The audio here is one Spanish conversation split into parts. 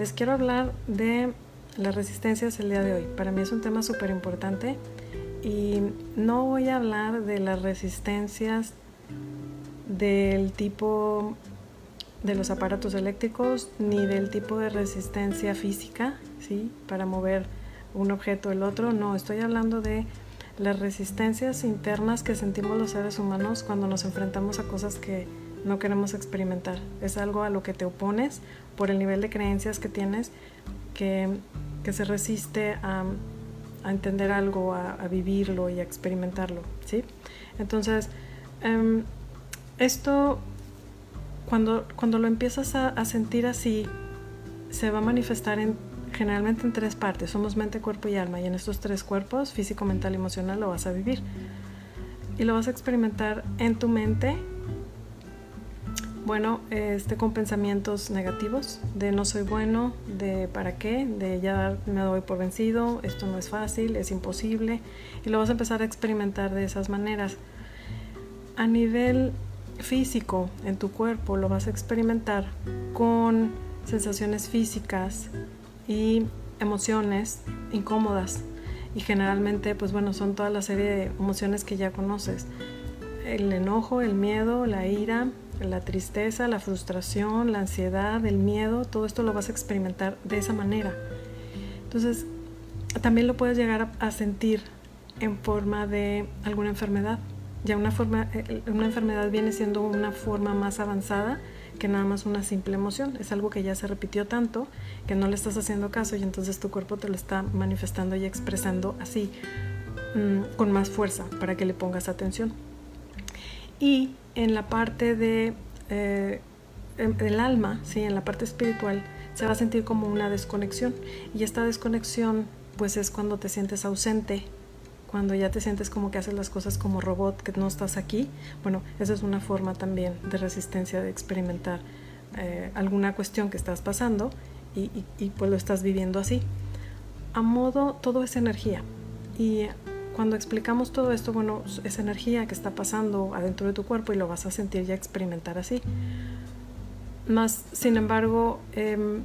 les quiero hablar de las resistencias el día de hoy. Para mí es un tema súper importante y no voy a hablar de las resistencias del tipo de los aparatos eléctricos ni del tipo de resistencia física, ¿sí? Para mover un objeto o el otro. No, estoy hablando de las resistencias internas que sentimos los seres humanos cuando nos enfrentamos a cosas que no queremos experimentar. Es algo a lo que te opones por el nivel de creencias que tienes que, se resiste a, entender algo, a, vivirlo y a experimentarlo. ¿sí? Entonces, em, esto, cuando, cuando lo empiezas a, a sentir así, se va a manifestar en generalmente en tres partes. Somos mente, cuerpo y alma. Y en estos tres cuerpos, físico, mental y emocional, lo vas a vivir. Y lo vas a experimentar en tu mente, bueno, este, con pensamientos negativos, de no soy bueno, de para qué, de ya me doy por vencido, esto no es fácil, es imposible, y lo vas a empezar a experimentar de esas maneras. A nivel físico, en tu cuerpo, lo vas a experimentar con sensaciones físicas y emociones incómodas. Y generalmente, pues bueno, son toda la serie de emociones que ya conoces. El enojo, el miedo, la ira, la tristeza, la frustración, la ansiedad, el miedo, todo esto lo vas a experimentar de esa manera. Entonces, también lo puedes llegar a, sentir en forma de alguna enfermedad. Ya una, forma, eh, una enfermedad viene siendo una forma más avanzada que nada más una simple emoción. Es algo que ya se repitió tanto que no le estás haciendo caso y entonces tu cuerpo te lo está manifestando y expresando así, mm, con más fuerza, para que le pongas atención. Y en la parte de eh, el alma, ¿sí? en la parte espiritual, se va a sentir como una desconexión. Y esta desconexión, pues es cuando te sientes ausente, cuando ya te sientes como que haces las cosas como robot, que no estás aquí. Bueno, esa es una forma también de resistencia, de experimentar eh, alguna cuestión que estás pasando y, y pues lo estás viviendo así. A modo, todo es energía. Y cuando explicamos todo esto, bueno, es energía que está pasando adentro de tu cuerpo y lo vas a sentir y a experimentar así. Más, sin embargo, em,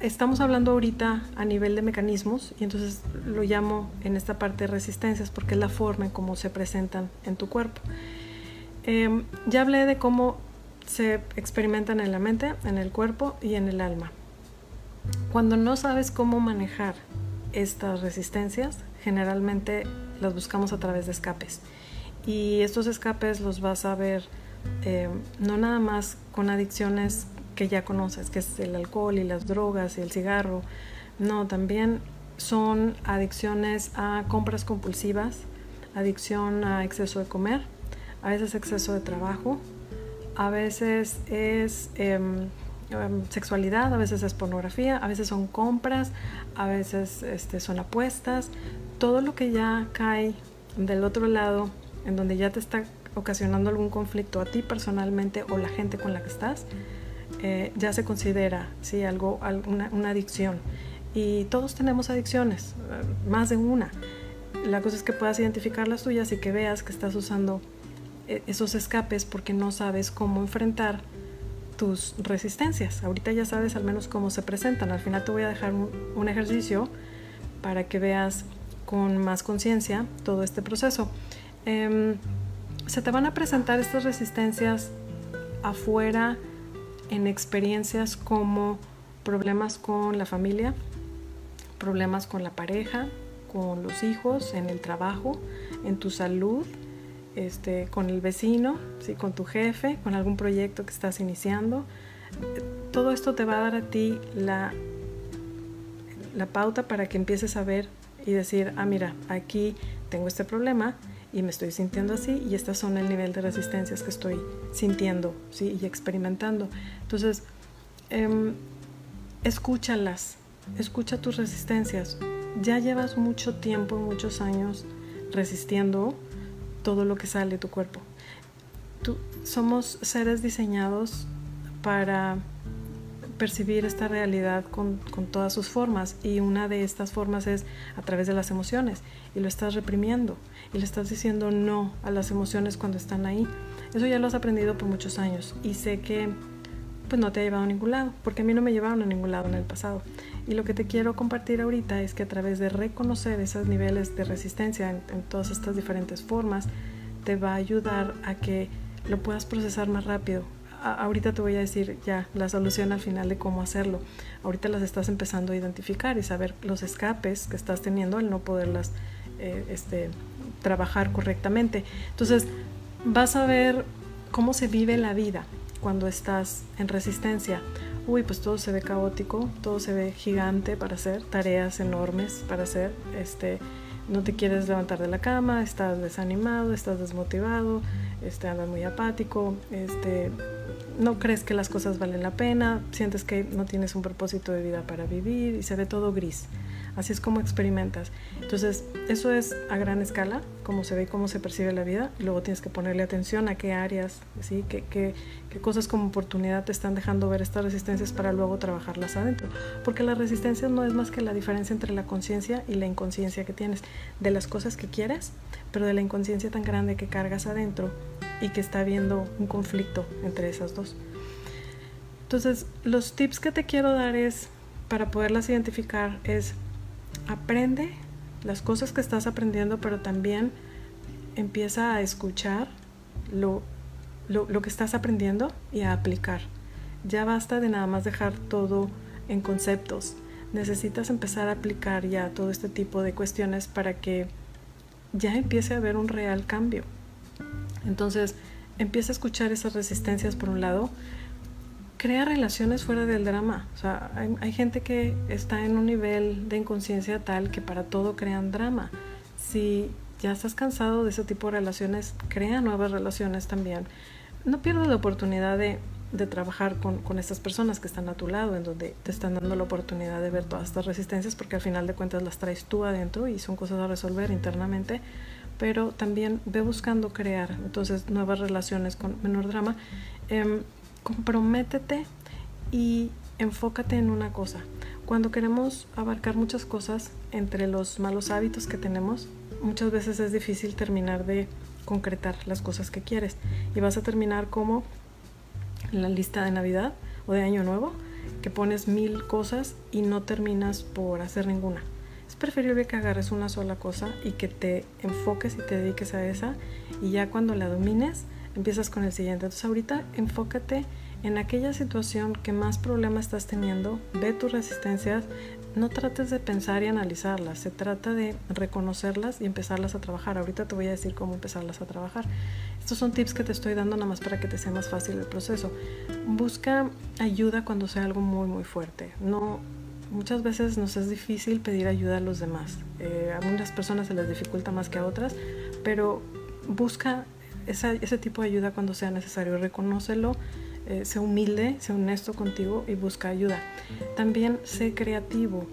estamos hablando ahorita a nivel de mecanismos y entonces lo llamo en esta parte de resistencias porque es la forma en cómo se presentan en tu cuerpo. Em, ya hablé de cómo se experimentan en la mente, en el cuerpo y en el alma. Cuando no sabes cómo manejar estas resistencias, generalmente las buscamos a través de escapes. Y estos escapes los vas a ver eh, no nada más con adicciones que ya conoces, que es el alcohol y las drogas y el cigarro, no, también son adicciones a compras compulsivas, adicción a exceso de comer, a veces exceso de trabajo, a veces es em, sexualidad, a veces es pornografía, a veces son compras, a veces este, son apuestas, todo lo que ya cae del otro lado, en donde ya te está ocasionando algún conflicto a ti personalmente o la gente con la que estás, eh, ya se considera ¿sí? algo, una, una adicción. Y todos tenemos adicciones, eh, más de una. La cosa es que puedas identificar las tuyas y que veas que estás usando eh, esos escapes porque no sabes cómo enfrentar tus resistencias. Ahorita ya sabes al menos cómo se presentan. Al final te voy a dejar un, un ejercicio para que veas con más conciencia todo este proceso. Em, se te van a presentar estas resistencias afuera en experiencias como problemas con la familia, problemas con la pareja, con los hijos, en el trabajo, en tu salud, este, con el vecino, ¿sí? con tu jefe, con algún proyecto que estás iniciando. Todo esto te va a dar a ti la, la pauta para que empieces a ver y decir, ah, mira, aquí tengo este problema y me estoy sintiendo así y estas son el nivel de resistencias que estoy sintiendo ¿sí? y experimentando. Entonces, em, escúchalas, escucha tus resistencias. Ya llevas mucho tiempo, muchos años resistiendo todo lo que sale de tu cuerpo. Tú, somos seres diseñados para percibir esta realidad con, todas sus formas y una de estas formas es a través de las emociones y lo estás reprimiendo y le estás diciendo no a las emociones cuando están ahí. Eso ya lo has aprendido por muchos años y sé que pues no te ha llevado a ningún lado, porque a mí no me llevaron a ningún lado en el pasado. Y lo que te quiero compartir ahorita es que a través de reconocer esos niveles de resistencia en, todas estas diferentes formas, te va a ayudar a que lo puedas procesar más rápido. Ahorita te voy a decir ya la solución al final de cómo hacerlo. Ahorita las estás empezando a identificar y saber los escapes que estás teniendo al no poderlas eh, este, trabajar correctamente. Entonces, vas a ver cómo se vive la vida cuando estás en resistencia uy, pues todo se ve caótico, todo se ve gigante para hacer, tareas enormes para hacer, este, no te quieres levantar de la cama, estás desanimado, estás desmotivado, este, andas muy apático, este, no crees que las cosas valen la pena, sientes que no tienes un propósito de vida para vivir y se ve todo gris. Así es como experimentas. Entonces, eso es a gran escala, cómo se ve y cómo se percibe la vida. Luego tienes que ponerle atención a qué áreas, ¿sí? qué, qué cosas como oportunidad te están dejando ver estas resistencias para luego trabajarlas adentro. Porque la resistencia no es más que la diferencia entre la conciencia y la inconsciencia que tienes de las cosas que quieres, pero de la inconsciencia tan grande que cargas adentro y que está habiendo un conflicto entre esas dos. Entonces, los tips que te quiero dar es, para poderlas identificar, es aprende las cosas que estás aprendiendo, pero también empieza a escuchar lo, lo, que estás aprendiendo y a aplicar. Ya basta de nada más dejar todo en conceptos. Necesitas empezar a aplicar ya todo este tipo de cuestiones para que ya empiece a haber un real cambio. Entonces, empieza a escuchar esas resistencias por un lado, crea relaciones fuera del drama. O sea, hay, gente que está en un nivel de inconsciencia tal que para todo crean drama. Si ya estás cansado de ese tipo de relaciones, crea nuevas relaciones también. No pierdas la oportunidad de, trabajar con, con, estas personas que están a tu lado, en donde te están dando la oportunidad de ver todas estas resistencias, porque al final de cuentas las traes tú adentro y son cosas a resolver internamente. Pero también ve buscando crear entonces nuevas relaciones con menor drama. Em, comprométete y enfócate en una cosa. Cuando queremos abarcar muchas cosas entre los malos hábitos que tenemos, muchas veces es difícil terminar de concretar las cosas que quieres y vas a terminar como la lista de Navidad o de Año Nuevo, que pones mil cosas y no terminas por hacer ninguna. Preferible que agarres una sola cosa y que te enfoques y te dediques a esa y ya cuando la domines, empiezas con el siguiente. Entonces ahorita enfócate en aquella situación que más problema estás teniendo, ve tus resistencias, no trates de pensar y analizarlas, se trata de reconocerlas y empezarlas a trabajar. Ahorita te voy a decir cómo empezarlas a trabajar. Estos son tips que te estoy dando nada más para que te sea más fácil el proceso. Busca ayuda cuando sea algo muy muy fuerte. No, muchas veces nos es difícil pedir ayuda a los demás. Eh, a algunas personas se les dificulta más que a otras, pero busca ese tipo de ayuda cuando sea necesario, reconócelo, eh, sé humilde, sé honesto contigo y busca ayuda. También sé creativo.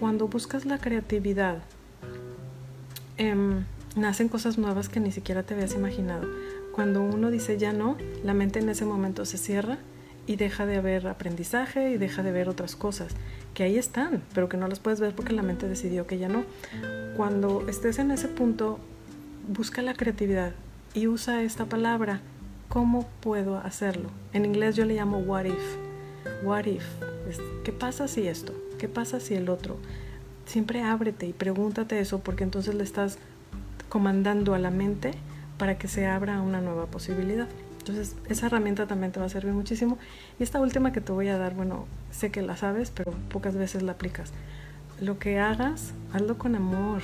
Cuando buscas la creatividad, em, nacen cosas nuevas que ni siquiera te habías imaginado. Cuando uno dice ya no, la mente en ese momento se cierra y deja de haber aprendizaje y deja de ver otras cosas que ahí están, pero que no las puedes ver porque la mente decidió que ya no. Cuando estés en ese punto, busca la creatividad, y usa esta palabra. ¿Cómo puedo hacerlo? En inglés yo le llamo what if. What if. ¿Qué pasa si esto? ¿Qué pasa si el otro? Siempre ábrete y pregúntate eso porque entonces le estás comandando a la mente para que se abra una nueva posibilidad. Entonces, esa herramienta también te va a servir muchísimo. Y esta última que te voy a dar, bueno, sé que la sabes, pero pocas veces la aplicas. Lo que hagas, hazlo con amor.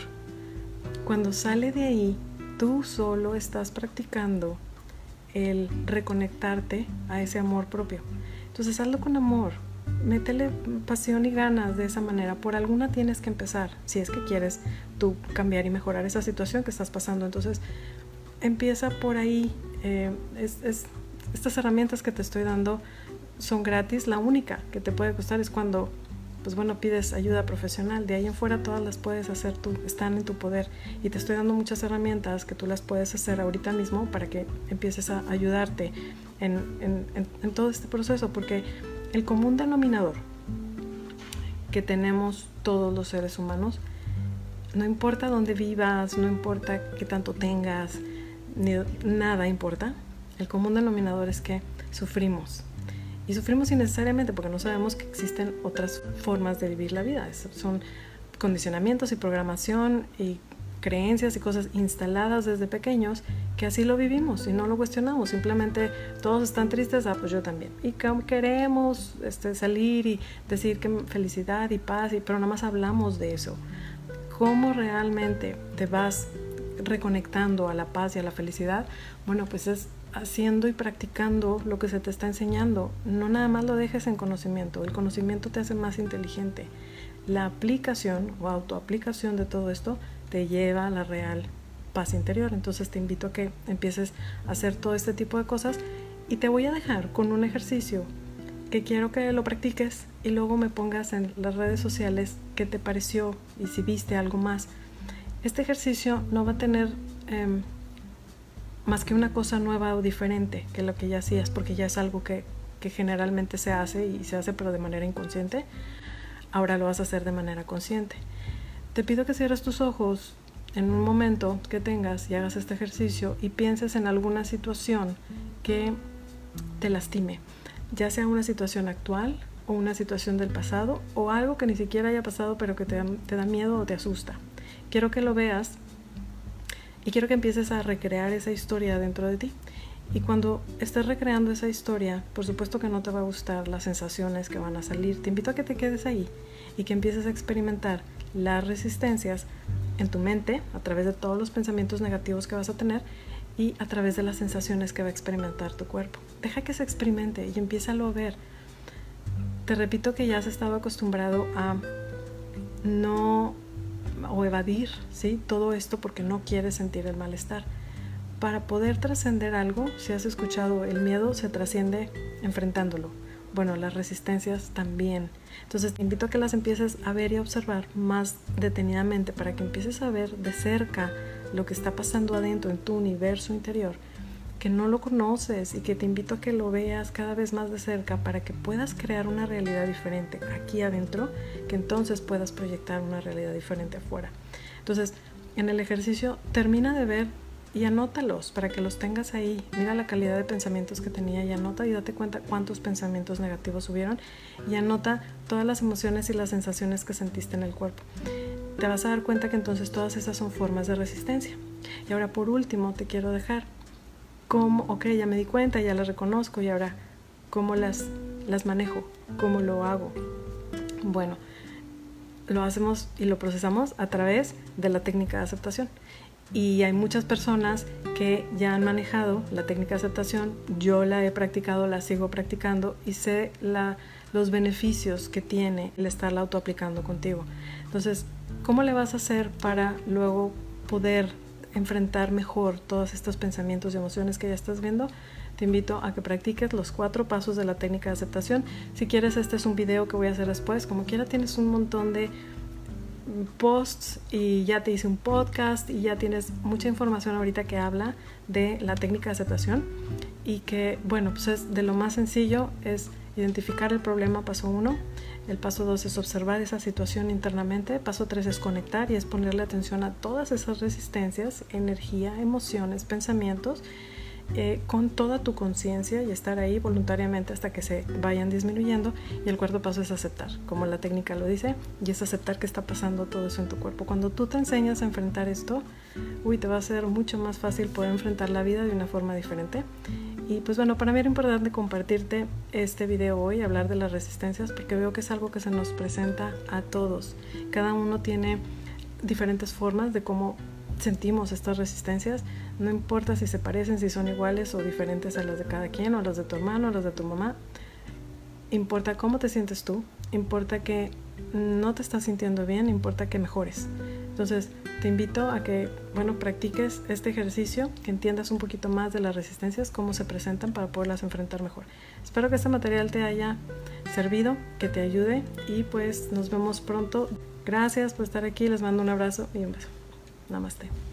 Cuando sale de ahí, tú solo estás practicando el reconectarte a ese amor propio. Entonces hazlo con amor, métele pasión y ganas de esa manera. Por alguna tienes que empezar, si es que quieres tú cambiar y mejorar esa situación que estás pasando. Entonces empieza por ahí. Eh, estas herramientas que te estoy dando son gratis. La única que te puede costar es cuando pues bueno, pides ayuda profesional. De ahí en fuera todas las puedes hacer tú, están en tu poder. Y te estoy dando muchas herramientas que tú las puedes hacer ahorita mismo para que empieces a ayudarte en, en, todo este proceso, porque el común denominador que tenemos todos los seres humanos, no importa dónde vivas, no importa qué tanto tengas, ni, nada importa, el común denominador es que sufrimos. Y sufrimos innecesariamente porque no sabemos que existen otras formas de vivir la vida. Son condicionamientos y programación y creencias y cosas instaladas desde pequeños que así lo vivimos y no lo cuestionamos. Simplemente todos están tristes, ah, pues yo también. Y queremos este, salir y decir que felicidad y paz, y, pero nada más hablamos de eso. ¿Cómo realmente te vas reconectando a la paz y a la felicidad? Bueno, pues es haciendo y practicando lo que se te está enseñando. No nada más lo dejes en conocimiento. El conocimiento te hace más inteligente. La aplicación o autoaplicación de todo esto te lleva a la real paz interior. Entonces te invito a que empieces a hacer todo este tipo de cosas y te voy a dejar con un ejercicio que quiero que lo practiques y luego me pongas en las redes sociales qué te pareció y si viste algo más. Este ejercicio no va a tener em, más que una cosa nueva o diferente que lo que ya hacías, porque ya es algo que, generalmente se hace y se hace pero de manera inconsciente. Ahora lo vas a hacer de manera consciente. Te pido que cierres tus ojos en un momento que tengas y hagas este ejercicio y pienses en alguna situación que te lastime, ya sea una situación actual o una situación del pasado o algo que ni siquiera haya pasado pero que te da miedo o te asusta. Quiero que lo veas y quiero que empieces a recrear esa historia dentro de ti. Y cuando estés recreando esa historia, por supuesto que no te va a gustar las sensaciones que van a salir. Te invito a que te quedes ahí y que empieces a experimentar las resistencias en tu mente a través de todos los pensamientos negativos que vas a tener y a través de las sensaciones que va a experimentar tu cuerpo. Deja que se experimente y empieza a ver. Te repito que ya has estado acostumbrado a no o evadir ¿sí? todo esto porque no quieres sentir el malestar. Para poder trascender algo, si has escuchado el miedo, se trasciende enfrentándolo bueno, las resistencias también. Entonces te invito a que las empieces a ver y a observar más detenidamente para que empieces a ver de cerca lo que está pasando adentro en tu universo interior, que no lo conoces y que te invito a que lo veas cada vez más de cerca para que puedas crear una realidad diferente aquí adentro, que entonces puedas proyectar una realidad diferente afuera. Entonces, en el ejercicio termina de ver y anótalos para que los tengas ahí. Mira la calidad de pensamientos que tenía y anota y date cuenta cuántos pensamientos negativos hubieron y anota todas las emociones y las sensaciones que sentiste en el cuerpo. Te vas a dar cuenta que entonces todas esas son formas de resistencia. Y ahora por último te quiero dejar cómo, ok, ya me di cuenta, ya las reconozco y ahora cómo las, las manejo, cómo lo hago. Bueno, lo hacemos y lo procesamos a través de la técnica de aceptación y hay muchas personas que ya han manejado la técnica de aceptación, yo la he practicado, la sigo practicando y sé los beneficios que tiene el estarla autoaplicando contigo. Entonces, ¿cómo le vas a hacer para luego poder enfrentar mejor todos estos pensamientos y emociones que ya estás viendo? Te invito a que practiques los cuatro pasos de la técnica de aceptación. Si quieres, este es un video que voy a hacer después. Como quiera, tienes un montón de posts y ya te hice un podcast y ya tienes mucha información ahorita que habla de la técnica de aceptación y que, bueno, pues es de lo más sencillo es identificar el problema, paso uno. El paso dos es observar esa situación internamente. Paso tres es conectar y es ponerle atención a todas esas resistencias, energía, emociones, pensamientos eh, con toda tu conciencia y estar ahí voluntariamente hasta que se vayan disminuyendo. Y el cuarto paso es aceptar, como la técnica lo dice, y es aceptar que está pasando todo eso en tu cuerpo. Cuando tú te enseñas a enfrentar esto, uy, te va a ser mucho más fácil poder enfrentar la vida de una forma diferente. Y pues bueno, para mí era importante compartirte este video hoy, hablar de las resistencias, porque veo que es algo que se nos presenta a todos. Cada uno tiene diferentes formas de cómo sentimos estas resistencias, no importa si se parecen, si son iguales o diferentes a las de cada quien, o las de tu hermano, o las de tu mamá, importa cómo te sientes tú, importa que no te estás sintiendo bien, importa que mejores. Entonces, te invito a que, bueno, practiques este ejercicio, que entiendas un poquito más de las resistencias, cómo se presentan para poderlas enfrentar mejor. Espero que este material te haya servido, que te ayude y pues nos vemos pronto. Gracias por estar aquí, les mando un abrazo y un beso. Namaste.